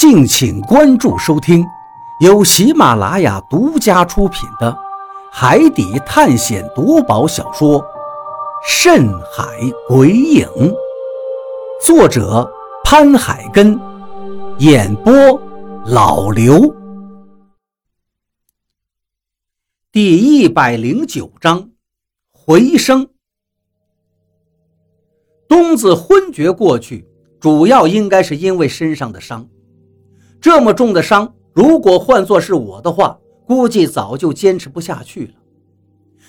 敬请关注收听，由喜马拉雅独家出品的《海底探险夺宝小说》《深海鬼影》，作者潘海根，演播老刘。第一百零九章，回声。东子昏厥过去，主要应该是因为身上的伤。这么重的伤，如果换作是我的话，估计早就坚持不下去了。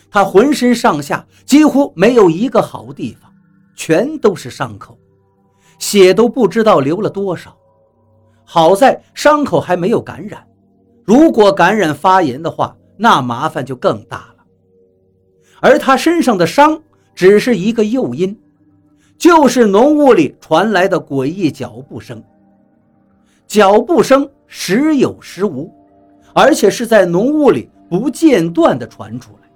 他浑身上下几乎没有一个好地方，全都是伤口，血都不知道流了多少。好在伤口还没有感染，如果感染发炎的话，那麻烦就更大了。而他身上的伤只是一个诱因，就是浓雾里传来的诡异脚步声。脚步声时有时无，而且是在浓雾里不间断地传出来。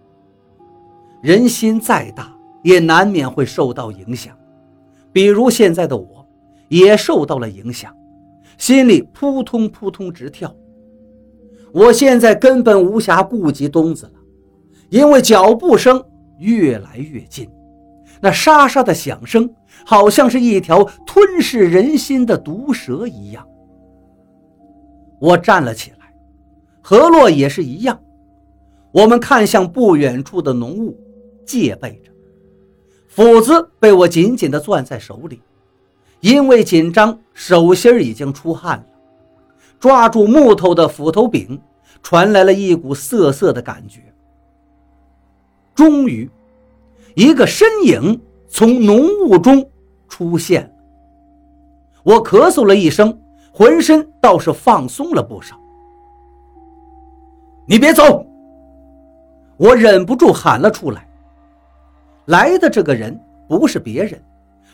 人心再大，也难免会受到影响。比如现在的我，也受到了影响，心里扑通扑通直跳。我现在根本无暇顾及东子了，因为脚步声越来越近，那沙沙的响声，好像是一条吞噬人心的毒蛇一样。我站了起来，何洛也是一样。我们看向不远处的浓雾，戒备着。斧子被我紧紧地攥在手里，因为紧张，手心已经出汗了。抓住木头的斧头柄，传来了一股涩涩的感觉。终于，一个身影从浓雾中出现。我咳嗽了一声。浑身倒是放松了不少。你别走！我忍不住喊了出来。来的这个人不是别人，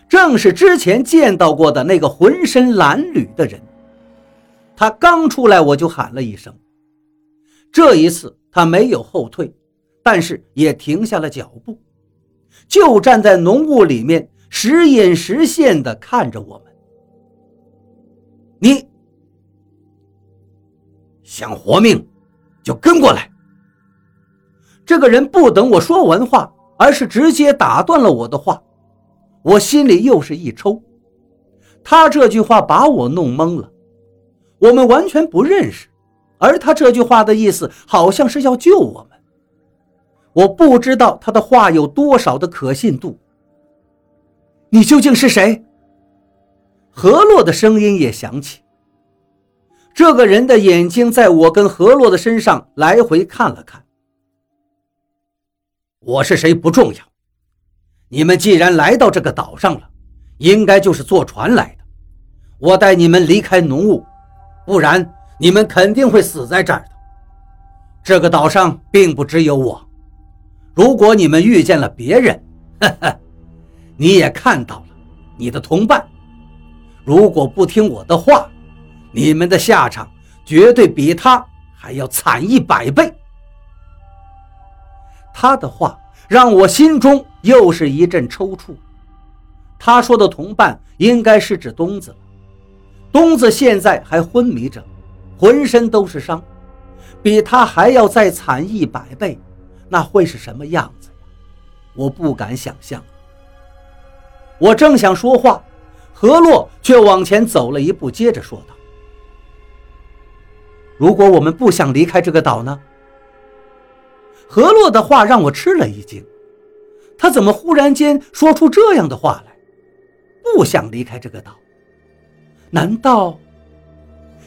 正是之前见到过的那个浑身蓝缕的人。他刚出来，我就喊了一声。这一次他没有后退，但是也停下了脚步，就站在浓雾里面，时隐时现地看着我们。你想活命，就跟过来。这个人不等我说完话，而是直接打断了我的话。我心里又是一抽，他这句话把我弄懵了。我们完全不认识，而他这句话的意思好像是要救我们。我不知道他的话有多少的可信度。你究竟是谁？何洛的声音也响起。这个人的眼睛在我跟何洛的身上来回看了看。我是谁不重要，你们既然来到这个岛上了，应该就是坐船来的。我带你们离开浓雾，不然你们肯定会死在这儿的。这个岛上并不只有我，如果你们遇见了别人，呵呵，你也看到了你的同伴。如果不听我的话，你们的下场绝对比他还要惨一百倍。他的话让我心中又是一阵抽搐。他说的同伴应该是指东子。东子现在还昏迷着，浑身都是伤，比他还要再惨一百倍，那会是什么样子？我不敢想象。我正想说话。何洛却往前走了一步，接着说道：“如果我们不想离开这个岛呢？”何洛的话让我吃了一惊，他怎么忽然间说出这样的话来？不想离开这个岛？难道？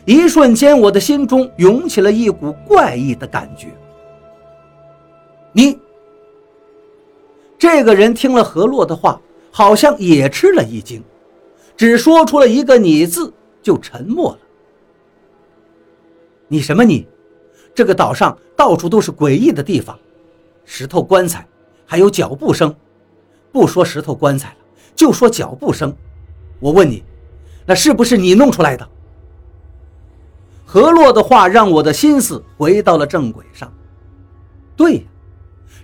一瞬间，我的心中涌起了一股怪异的感觉。你，这个人听了何洛的话，好像也吃了一惊。只说出了一个“你”字，就沉默了。你什么你？这个岛上到处都是诡异的地方，石头棺材，还有脚步声。不说石头棺材了，就说脚步声。我问你，那是不是你弄出来的？何洛的话让我的心思回到了正轨上。对呀，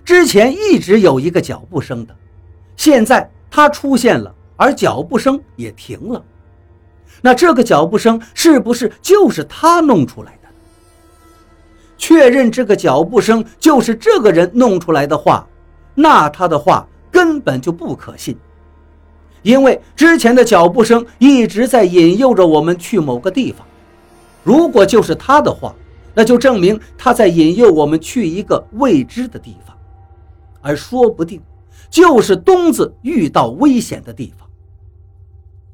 之前一直有一个脚步声的，现在它出现了。而脚步声也停了，那这个脚步声是不是就是他弄出来的？确认这个脚步声就是这个人弄出来的话，那他的话根本就不可信，因为之前的脚步声一直在引诱着我们去某个地方。如果就是他的话，那就证明他在引诱我们去一个未知的地方，而说不定就是东子遇到危险的地方。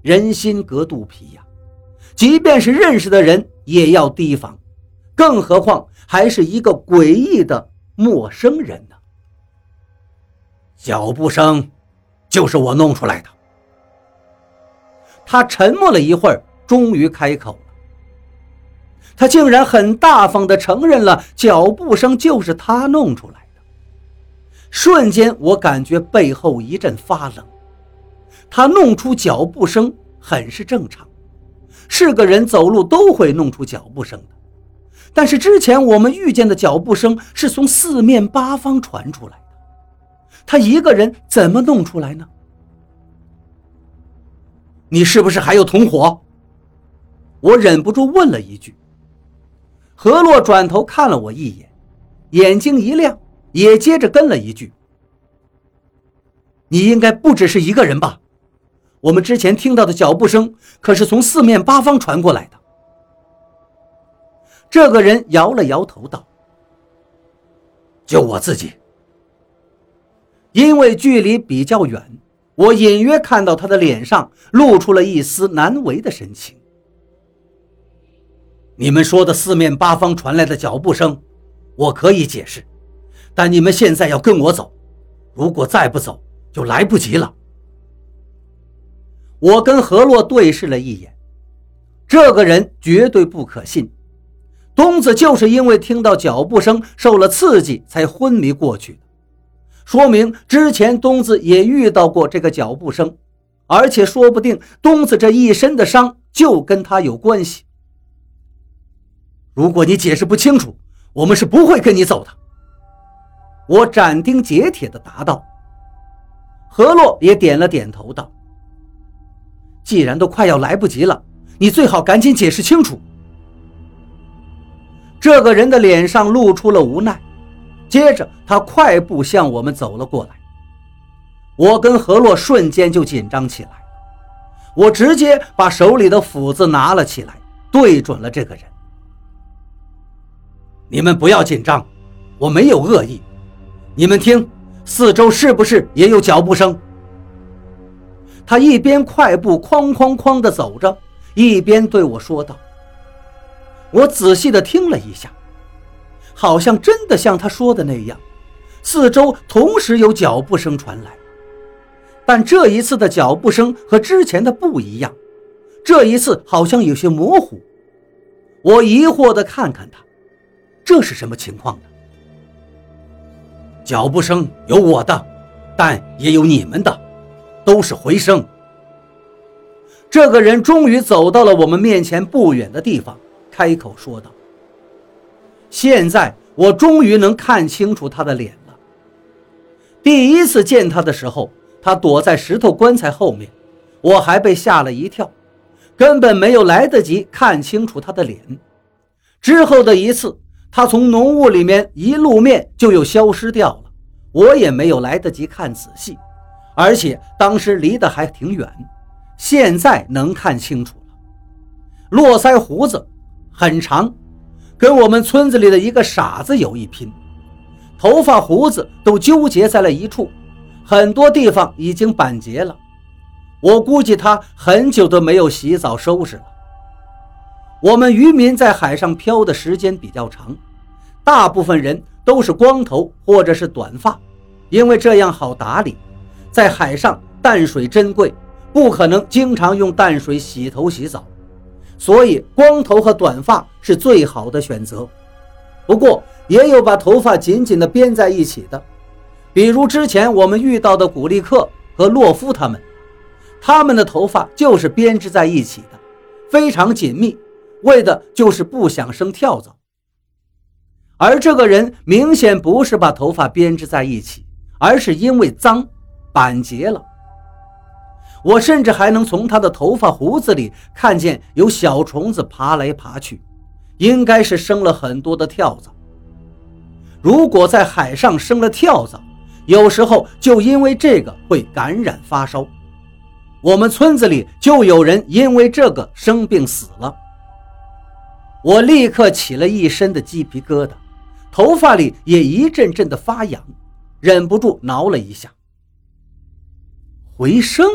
人心隔肚皮呀，即便是认识的人也要提防，更何况。还是一个诡异的陌生人呢。脚步声，就是我弄出来的。他沉默了一会儿，终于开口了。他竟然很大方地承认了脚步声就是他弄出来的。瞬间，我感觉背后一阵发冷。他弄出脚步声很是正常，是个人走路都会弄出脚步声的。但是之前我们遇见的脚步声是从四面八方传出来的，他一个人怎么弄出来呢？你是不是还有同伙？我忍不住问了一句。何洛转头看了我一眼，眼睛一亮，也接着跟了一句：“你应该不只是一个人吧？我们之前听到的脚步声可是从四面八方传过来的。”这个人摇了摇头，道：“就我自己。因为距离比较远，我隐约看到他的脸上露出了一丝难为的神情。你们说的四面八方传来的脚步声，我可以解释，但你们现在要跟我走，如果再不走，就来不及了。”我跟何洛对视了一眼，这个人绝对不可信。东子就是因为听到脚步声受了刺激才昏迷过去的，说明之前东子也遇到过这个脚步声，而且说不定东子这一身的伤就跟他有关系。如果你解释不清楚，我们是不会跟你走的。我斩钉截铁地答道。何洛也点了点头，道：“既然都快要来不及了，你最好赶紧解释清楚。”这个人的脸上露出了无奈，接着他快步向我们走了过来。我跟何洛瞬间就紧张起来，我直接把手里的斧子拿了起来，对准了这个人。你们不要紧张，我没有恶意。你们听，四周是不是也有脚步声？他一边快步哐哐哐地走着，一边对我说道。我仔细地听了一下，好像真的像他说的那样，四周同时有脚步声传来。但这一次的脚步声和之前的不一样，这一次好像有些模糊。我疑惑地看看他，这是什么情况呢？脚步声有我的，但也有你们的，都是回声。这个人终于走到了我们面前不远的地方。开口说道：“现在我终于能看清楚他的脸了。第一次见他的时候，他躲在石头棺材后面，我还被吓了一跳，根本没有来得及看清楚他的脸。之后的一次，他从浓雾里面一露面就又消失掉了，我也没有来得及看仔细，而且当时离得还挺远。现在能看清楚了，络腮胡子。”很长，跟我们村子里的一个傻子有一拼，头发胡子都纠结在了一处，很多地方已经板结了。我估计他很久都没有洗澡收拾了。我们渔民在海上漂的时间比较长，大部分人都是光头或者是短发，因为这样好打理。在海上淡水珍贵，不可能经常用淡水洗头洗澡。所以，光头和短发是最好的选择。不过，也有把头发紧紧地编在一起的，比如之前我们遇到的古力克和洛夫他们，他们的头发就是编织在一起的，非常紧密，为的就是不想生跳蚤。而这个人明显不是把头发编织在一起，而是因为脏，板结了。我甚至还能从他的头发胡子里看见有小虫子爬来爬去，应该是生了很多的跳蚤。如果在海上生了跳蚤，有时候就因为这个会感染发烧。我们村子里就有人因为这个生病死了。我立刻起了一身的鸡皮疙瘩，头发里也一阵阵的发痒，忍不住挠了一下。回声。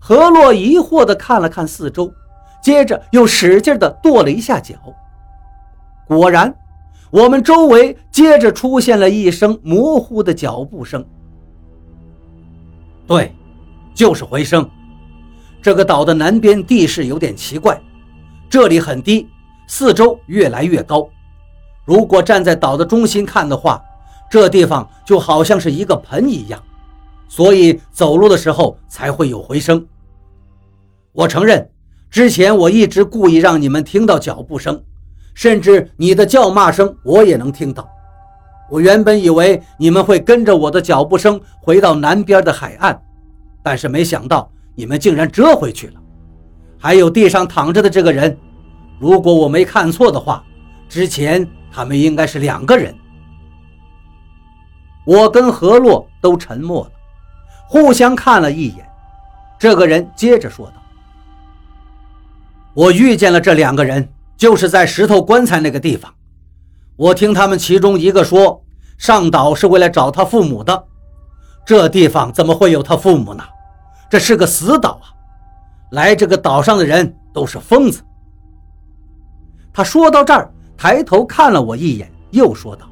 何洛疑惑地看了看四周，接着又使劲地跺了一下脚。果然，我们周围接着出现了一声模糊的脚步声。对，就是回声。这个岛的南边地势有点奇怪。这里很低，四周越来越高。如果站在岛的中心看的话，这地方就好像是一个盆一样，所以走路的时候才会有回声。我承认，之前我一直故意让你们听到脚步声，甚至你的叫骂声我也能听到。我原本以为你们会跟着我的脚步声回到南边的海岸，但是没想到你们竟然折回去了。还有地上躺着的这个人，如果我没看错的话，之前他们应该是两个人。我跟何洛都沉默了，互相看了一眼。这个人接着说道：“我遇见了这两个人，就是在石头棺材那个地方。我听他们其中一个说，上岛是为了找他父母的。这地方怎么会有他父母呢？这是个死岛啊！”来这个岛上的人都是疯子。他说到这儿，抬头看了我一眼，又说道：“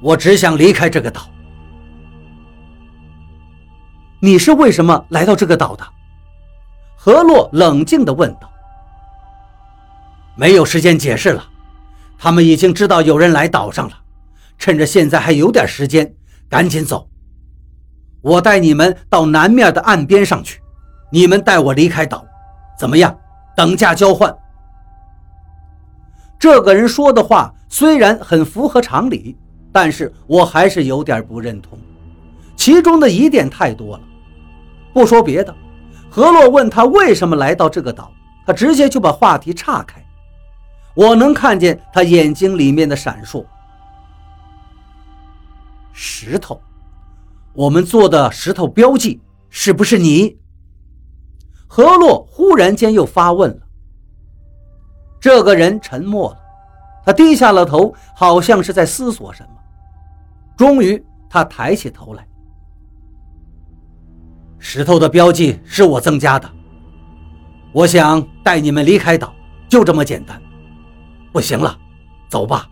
我只想离开这个岛。”你是为什么来到这个岛的？何洛冷静地问道。没有时间解释了，他们已经知道有人来岛上了，趁着现在还有点时间，赶紧走。我带你们到南面的岸边上去。你们带我离开岛，怎么样？等价交换。这个人说的话虽然很符合常理，但是我还是有点不认同。其中的疑点太多了。不说别的，何洛问他为什么来到这个岛，他直接就把话题岔开。我能看见他眼睛里面的闪烁。石头，我们做的石头标记是不是你？何洛忽然间又发问了。这个人沉默了，他低下了头，好像是在思索什么。终于，他抬起头来：“石头的标记是我增加的。我想带你们离开岛，就这么简单。不行了，走吧。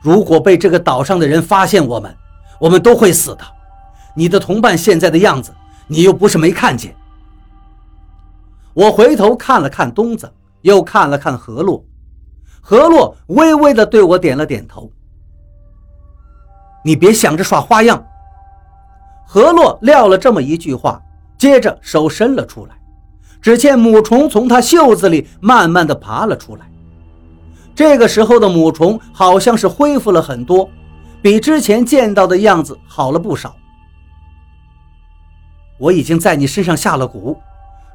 如果被这个岛上的人发现我们，我们都会死的。你的同伴现在的样子，你又不是没看见。”我回头看了看东子，又看了看何洛，何洛微微的对我点了点头。你别想着耍花样。何洛撂了这么一句话，接着手伸了出来，只见母虫从他袖子里慢慢的爬了出来。这个时候的母虫好像是恢复了很多，比之前见到的样子好了不少。我已经在你身上下了蛊。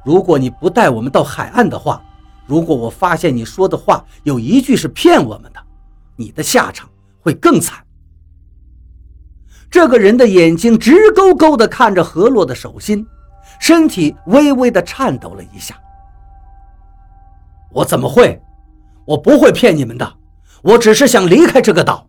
如果你不带我们到海岸的话，如果我发现你说的话有一句是骗我们的，你的下场会更惨。这个人的眼睛直勾勾地看着何洛的手心，身体微微的颤抖了一下。我怎么会？我不会骗你们的，我只是想离开这个岛。